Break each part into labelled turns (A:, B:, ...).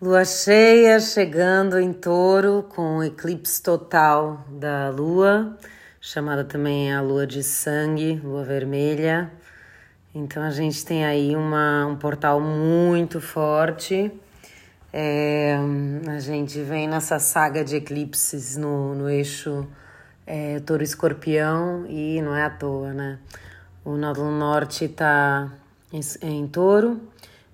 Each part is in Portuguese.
A: Lua cheia chegando em touro com eclipse total da lua, chamada também a lua de sangue, lua vermelha. Então a gente tem aí uma, um portal muito forte. É, a gente vem nessa saga de eclipses no, no eixo é, touro escorpião e não é à toa, né? O nódulo norte está em, em touro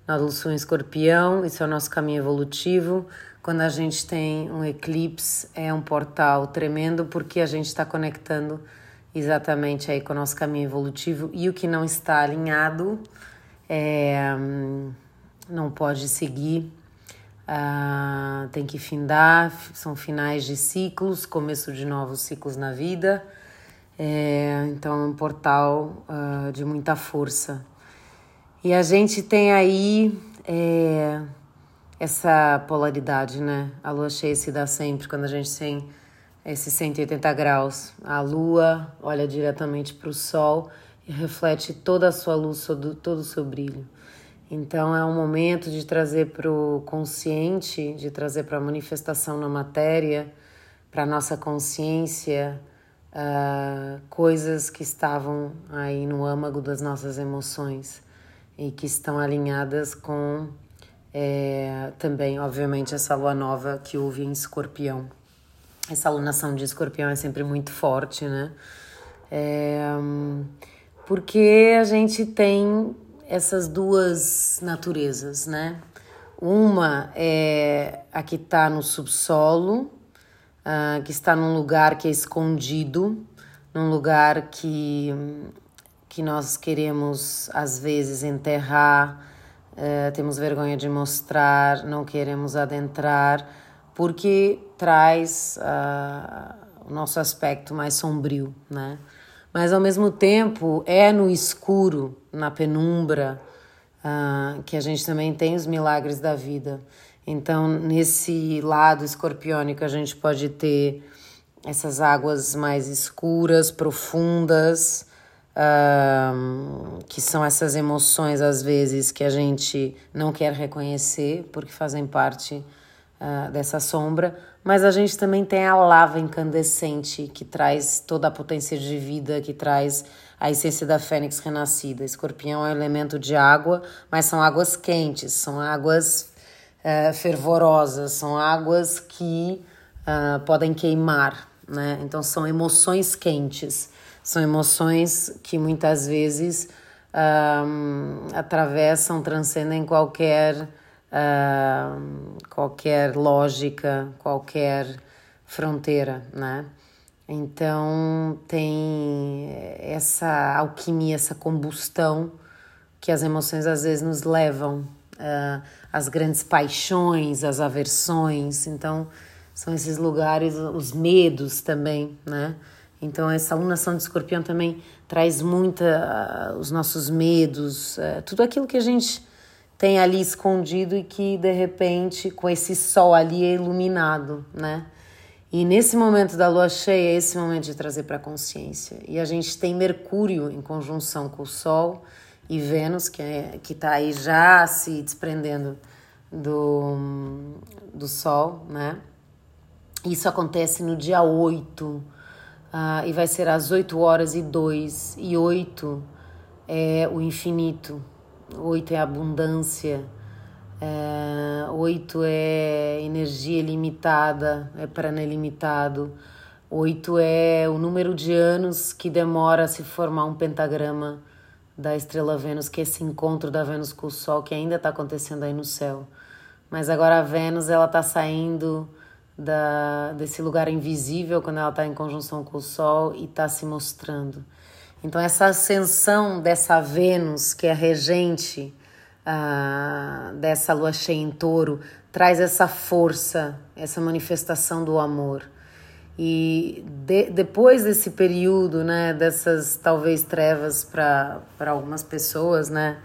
A: Nódulo Sul em Escorpião, isso é o nosso caminho evolutivo. Quando a gente tem um eclipse, é um portal tremendo porque a gente está conectando exatamente aí com o nosso caminho evolutivo e o que não está alinhado é, não pode seguir, uh, tem que findar, são finais de ciclos, começo de novos ciclos na vida. É, então é um portal uh, de muita força. E a gente tem aí é, essa polaridade, né? A lua cheia se dá sempre quando a gente tem esses 180 graus. A lua olha diretamente para o sol e reflete toda a sua luz, todo o seu brilho. Então é um momento de trazer para o consciente, de trazer para a manifestação na matéria, para a nossa consciência, uh, coisas que estavam aí no âmago das nossas emoções e que estão alinhadas com é, também, obviamente, essa lua nova que houve em escorpião. Essa alunação de escorpião é sempre muito forte, né? É, porque a gente tem essas duas naturezas, né? Uma é a que está no subsolo, uh, que está num lugar que é escondido, num lugar que que nós queremos às vezes enterrar, uh, temos vergonha de mostrar, não queremos adentrar, porque traz uh, o nosso aspecto mais sombrio, né? Mas ao mesmo tempo é no escuro, na penumbra, uh, que a gente também tem os milagres da vida. Então, nesse lado escorpiônico, a gente pode ter essas águas mais escuras, profundas, que são essas emoções, às vezes, que a gente não quer reconhecer, porque fazem parte uh, dessa sombra, mas a gente também tem a lava incandescente, que traz toda a potência de vida, que traz a essência da fênix renascida. Escorpião é um elemento de água, mas são águas quentes, são águas uh, fervorosas, são águas que uh, podem queimar, né? Então são emoções quentes. São emoções que muitas vezes um, atravessam, transcendem qualquer, qualquer lógica, qualquer fronteira, né? Então tem essa alquimia, essa combustão que as emoções às vezes nos levam, uh, as grandes paixões, as aversões. Então são esses lugares, os medos também, né? Então, essa alunação de escorpião também traz muita uh, os nossos medos, uh, tudo aquilo que a gente tem ali escondido e que de repente, com esse sol ali, é iluminado, né? E nesse momento da lua cheia, é esse momento de trazer para a consciência. E a gente tem Mercúrio em conjunção com o Sol e Vênus, que é, está aí já se desprendendo do, do Sol, né? Isso acontece no dia 8 ah, e vai ser às 8 horas e 2 e 8 é o infinito, 8 é abundância, é, 8 é energia ilimitada, é prana ilimitado, 8 é o número de anos que demora a se formar um pentagrama da estrela Vênus, que é esse encontro da Vênus com o Sol que ainda está acontecendo aí no céu. Mas agora a Vênus ela está saindo da, desse lugar invisível quando ela está em conjunção com o Sol e está se mostrando. Então, essa ascensão dessa Vênus, que é regente uh, dessa lua cheia em touro, traz essa força, essa manifestação do amor. E de, depois desse período, né, dessas talvez trevas para algumas pessoas, né,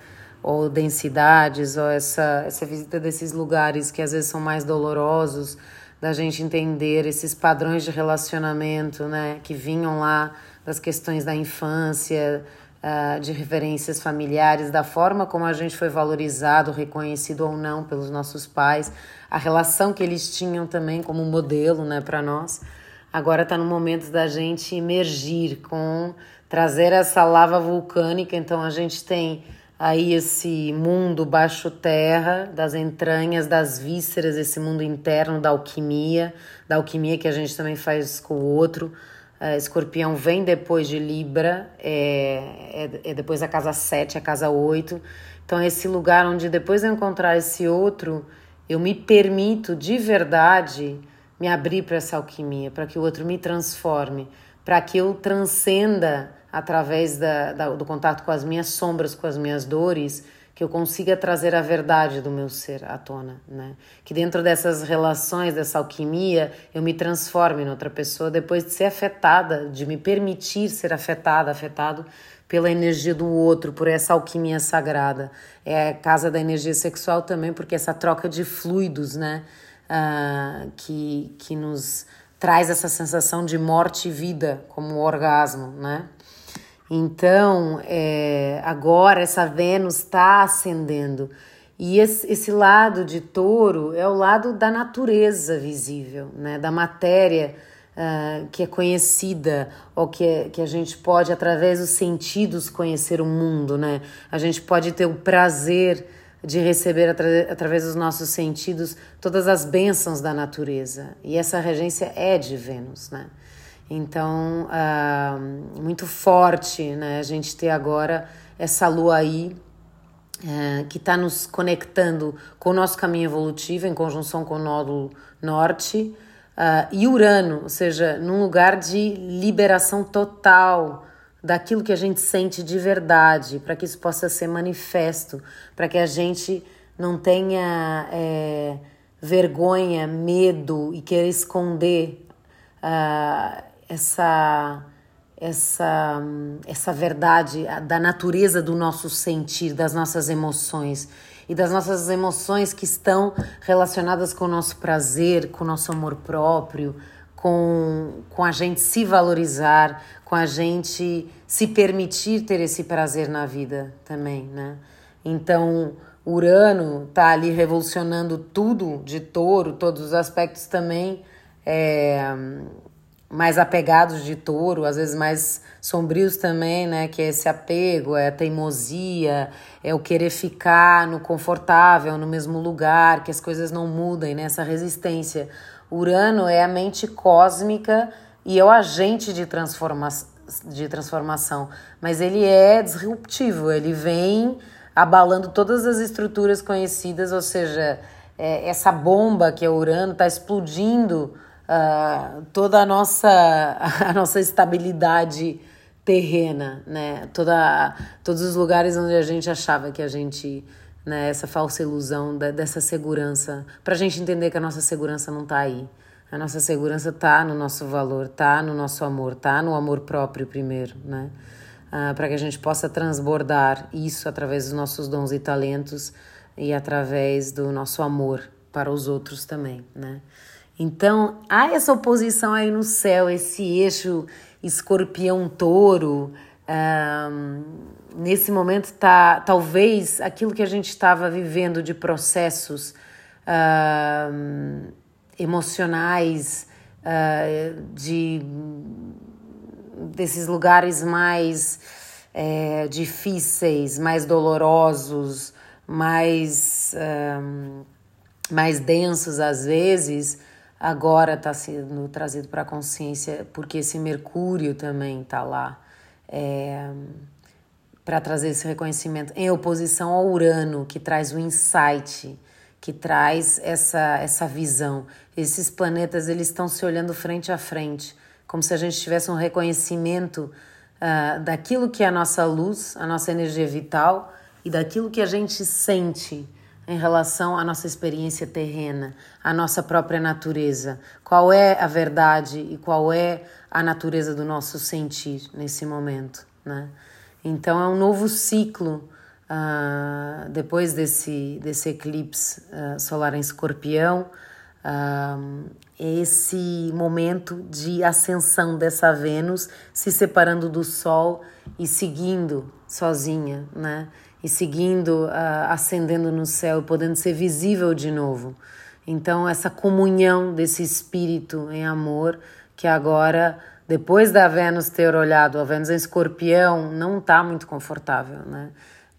A: ou densidades, ou essa, essa visita desses lugares que às vezes são mais dolorosos, da gente entender esses padrões de relacionamento, né, que vinham lá das questões da infância, uh, de referências familiares, da forma como a gente foi valorizado, reconhecido ou não pelos nossos pais, a relação que eles tinham também como modelo né, para nós. Agora está no momento da gente emergir com trazer essa lava vulcânica. Então a gente tem aí esse mundo baixo terra, das entranhas, das vísceras, esse mundo interno da alquimia, da alquimia que a gente também faz com o outro. Uh, escorpião vem depois de Libra, é, é, é, depois da casa 7, a casa 8. Então, é esse lugar onde depois de encontrar esse outro, eu me permito de verdade me abrir para essa alquimia, para que o outro me transforme, para que eu transcenda através da, da, do contato com as minhas sombras, com as minhas dores, que eu consiga trazer a verdade do meu ser à tona, né? Que dentro dessas relações, dessa alquimia, eu me transforme em outra pessoa depois de ser afetada, de me permitir ser afetada, afetado pela energia do outro, por essa alquimia sagrada. É a casa da energia sexual também, porque essa troca de fluidos, né? Uh, que, que nos traz essa sensação de morte e vida, como o orgasmo, né? Então, é, agora essa Vênus está ascendendo. E esse, esse, lado de touro é o lado da natureza visível, né? da matéria uh, que é conhecida, ou que, é, que a gente pode, através dos sentidos, conhecer o mundo. Né? A gente pode ter o prazer de receber, atra através dos nossos sentidos, todas as bênçãos da natureza. E essa regência é de Vênus. Né? Então, uh, muito forte né, a gente ter agora essa lua aí uh, que está nos conectando com o nosso caminho evolutivo, em conjunção com o nódulo norte, uh, e Urano, ou seja, num lugar de liberação total daquilo que a gente sente de verdade, para que isso possa ser manifesto, para que a gente não tenha é, vergonha, medo e querer esconder. Uh, essa essa essa verdade da natureza do nosso sentir, das nossas emoções e das nossas emoções que estão relacionadas com o nosso prazer, com o nosso amor próprio, com, com a gente se valorizar, com a gente se permitir ter esse prazer na vida também, né? Então, Urano tá ali revolucionando tudo de touro, todos os aspectos também é, mais apegados de touro, às vezes mais sombrios também, né? Que é esse apego, é a teimosia, é o querer ficar no confortável, no mesmo lugar, que as coisas não mudem, né? Essa resistência. Urano é a mente cósmica e é o agente de, transforma de transformação, mas ele é disruptivo, ele vem abalando todas as estruturas conhecidas, ou seja, é, essa bomba que é Urano está explodindo uh, toda a nossa, a nossa estabilidade terrena, né? Toda, todos os lugares onde a gente achava que a gente, né, essa falsa ilusão da, dessa segurança, para a gente entender que a nossa segurança não está aí. A nossa segurança está no nosso valor, está no nosso amor, está no amor próprio primeiro, né? Uh, para que a gente possa transbordar isso através dos nossos dons e talentos e através do nosso amor para os outros também, né? Então, há essa oposição aí no céu, esse eixo escorpião-touro. Um, nesse momento, tá, talvez aquilo que a gente estava vivendo de processos um, emocionais, uh, de, desses lugares mais é, difíceis, mais dolorosos, mais, um, mais densos às vezes agora está sendo trazido para a consciência porque esse Mercúrio também está lá é, para trazer esse reconhecimento em oposição ao Urano que traz o insight que traz essa essa visão. Esses planetas eles estão se olhando frente a frente como se a gente tivesse um reconhecimento uh, daquilo que é a nossa luz a nossa energia vital e daquilo que a gente sente em relação à nossa experiência terrena, à nossa própria natureza. Qual é a verdade e qual é a natureza do nosso sentir nesse momento, né? Então é um novo ciclo uh, depois desse, desse eclipse uh, solar em escorpião. Uh, esse momento de ascensão dessa Vênus se separando do Sol e seguindo sozinha, né? E seguindo, uh, ascendendo no céu podendo ser visível de novo. Então, essa comunhão desse espírito em amor que agora, depois da Vênus ter olhado a Vênus em escorpião, não está muito confortável, né?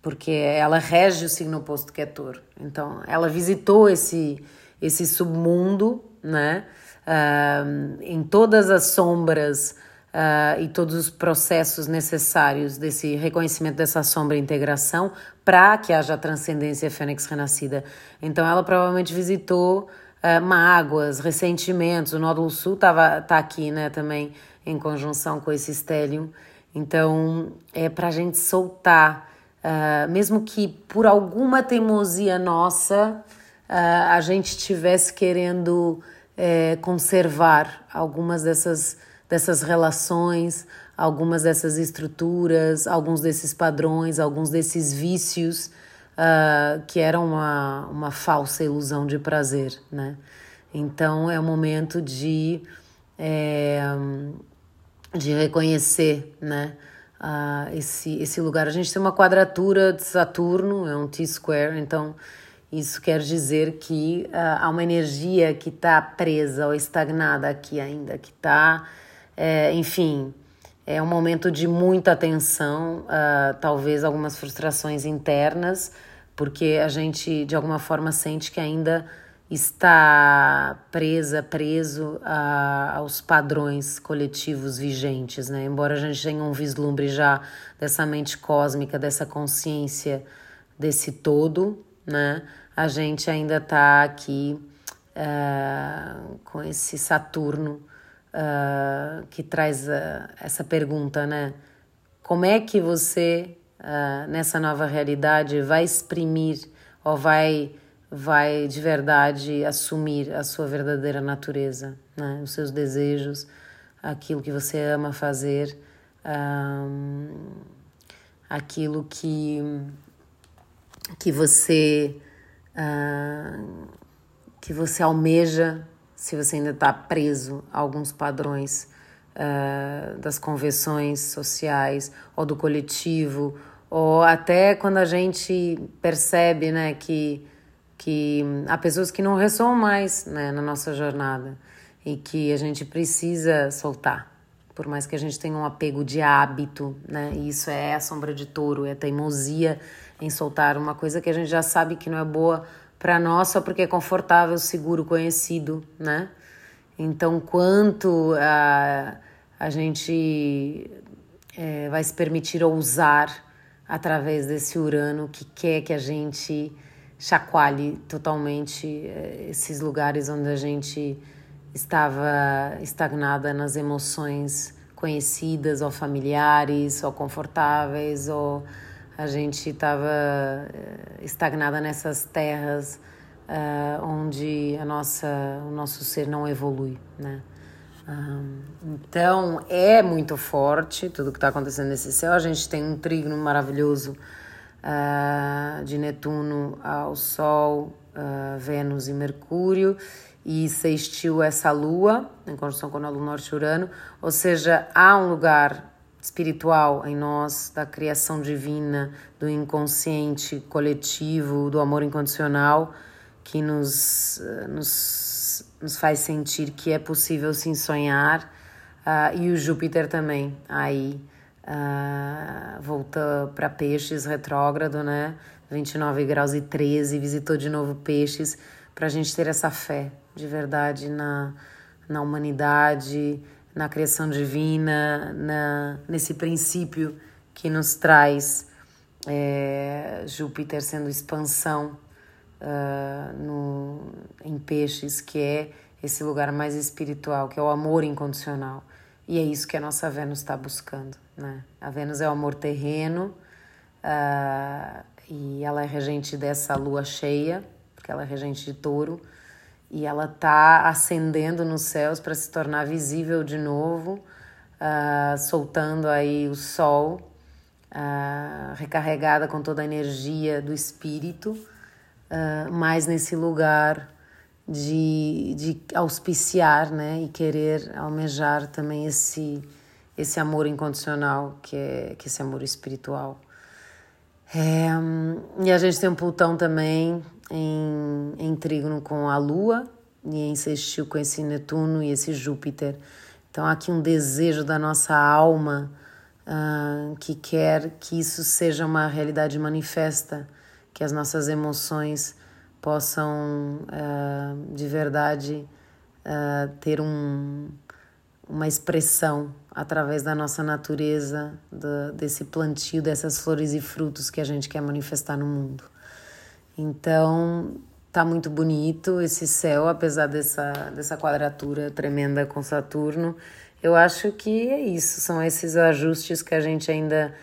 A: Porque ela rege o signo oposto que é touro. Então, ela visitou esse, esse submundo, né? Uh, em todas as sombras uh, e todos os processos necessários desse reconhecimento dessa sombra e integração para que haja a transcendência fênix renascida. Então, ela provavelmente visitou uh, mágoas, ressentimentos. O nódulo sul tava, tá aqui, né, também em conjunção com esse estélio. Então, é para a gente soltar, uh, mesmo que por alguma teimosia nossa, a gente estivesse querendo uh, conservar algumas dessas, dessas relações, algumas dessas estruturas, alguns desses padrões, alguns desses vícios uh, que era uma, uma falsa ilusão de prazer, né? Então é o momento de, é, de reconhecer, né? Uh, esse, esse lugar. A gente tem uma quadratura de Saturno, é um T-square, então isso quer dizer que uh, há uma energia que está presa ou estagnada aqui ainda, que está, é, enfim, é um momento de muita tensão, uh, talvez algumas frustrações internas, porque a gente de alguma forma sente que ainda está presa, preso a, aos padrões coletivos vigentes, né? Embora a gente tenha um vislumbre já dessa mente cósmica, dessa consciência desse todo, né? A gente ainda está aqui uh, com esse Saturno uh, que traz uh, essa pergunta, né? Como é que você, uh, nessa nova realidade, vai exprimir ou vai, vai de verdade assumir a sua verdadeira natureza, né? Os seus desejos, aquilo que você ama fazer, aquilo que, que você... que você almeja se você ainda está preso a alguns padrões uh, das convenções sociais ou do coletivo, ou até quando a gente percebe né, que, que há pessoas que não ressoam mais né, na nossa jornada e que a gente precisa soltar. Por mais que a gente tenha um apego de hábito, né? E isso é a sombra de touro, é a teimosia em soltar uma coisa que a gente já sabe que não é boa para nós só porque é confortável, seguro, conhecido, né? Então, quanto a, a gente é, vai se permitir ousar através desse Urano que quer que a gente chacoalhe totalmente é, esses lugares onde a gente estava estagnada nas emoções conhecidas ou familiares ou confortáveis ou a gente estava eh, estagnada nessas terras uh, onde a nossa, o nosso ser não evolui, né? Um, então é muito forte tudo que está acontecendo nesse céu. A gente tem um trígono maravilhoso uh, de Netuno ao Sol, uh, Vênus e Mercúrio, e sextil essa Lua, em conjunção com a Lua Norte Urano, ou seja, há um lugar espiritual em nós, da criação divina, do inconsciente coletivo, do amor incondicional, que nos, eh, nos, nos faz sentir que é possível sim sonhar, uh, e o Júpiter também, aí uh, volta para Peixes retrógrado, né? 29 graus e 13, visitou de novo Peixes, para a gente ter essa fé de verdade na, na humanidade, na criação divina, na, nesse princípio que nos traz é, Júpiter sendo expansão uh, no, em peixes, que é esse lugar mais espiritual, que é o amor incondicional. E é isso que a nossa Vênus está buscando. Né? A Vênus é o amor terreno uh, e ela é regente dessa lua cheia, porque ela é regente de touro e ela está ascendendo nos céus para se tornar visível de novo, uh, soltando aí o sol, uh, recarregada com toda a energia do espírito, uh, mais nesse lugar de, de auspiciar né, e querer almejar também esse, esse amor incondicional, que é, que é esse amor espiritual. É, e a gente tem um Plutão também em, em trígono com a Lua e em sextil com esse Netuno e esse Júpiter. Então, aqui um desejo da nossa alma uh, que quer que isso seja uma realidade manifesta, que as nossas emoções possam uh, de verdade uh, ter um, uma expressão através da nossa natureza, do, desse plantio, dessas flores e frutos que a gente quer manifestar no mundo. Então, Tá muito bonito esse céu, apesar dessa, dessa quadratura tremenda com Saturno. Eu acho que é isso, são esses ajustes que a gente ainda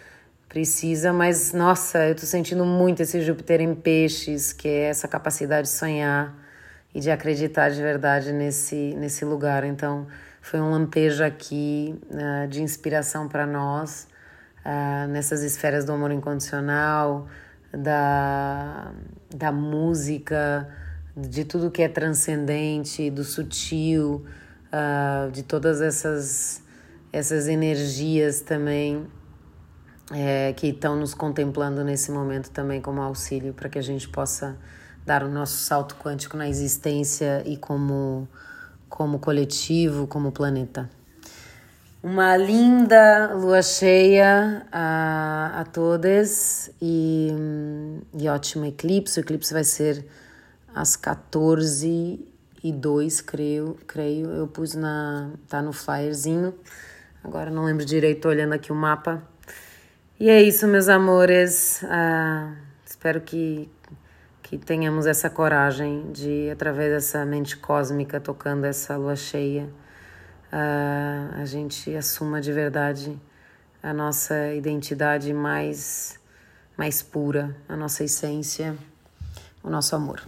A: precisa, mas nossa, eu tô sentindo muito esse Júpiter em peixes, que é essa capacidade de sonhar e de acreditar de verdade nesse, nesse lugar. Então, foi um lampejo aqui uh, de inspiração para nós, uh, nessas esferas do amor incondicional, da, da música, de tudo que é transcendente, do sutil, uh, de todas essas, essas energias também é, que estão nos contemplando nesse momento também como auxílio para que a gente possa dar o nosso salto quântico na existência e como, como coletivo, como planeta. Uma linda lua cheia a, a todas e, e ótimo eclipse. O eclipse vai ser às 14 e 2, creio, creio. Eu pus na. tá no flyerzinho. Agora não lembro direito, olhando aqui o mapa. E é isso, meus amores. Ah, espero que, que tenhamos essa coragem de, através dessa mente cósmica, tocando essa lua cheia uh, a gente assuma de verdade a nossa identidade mais, mais pura, a nossa essência, o nosso amor.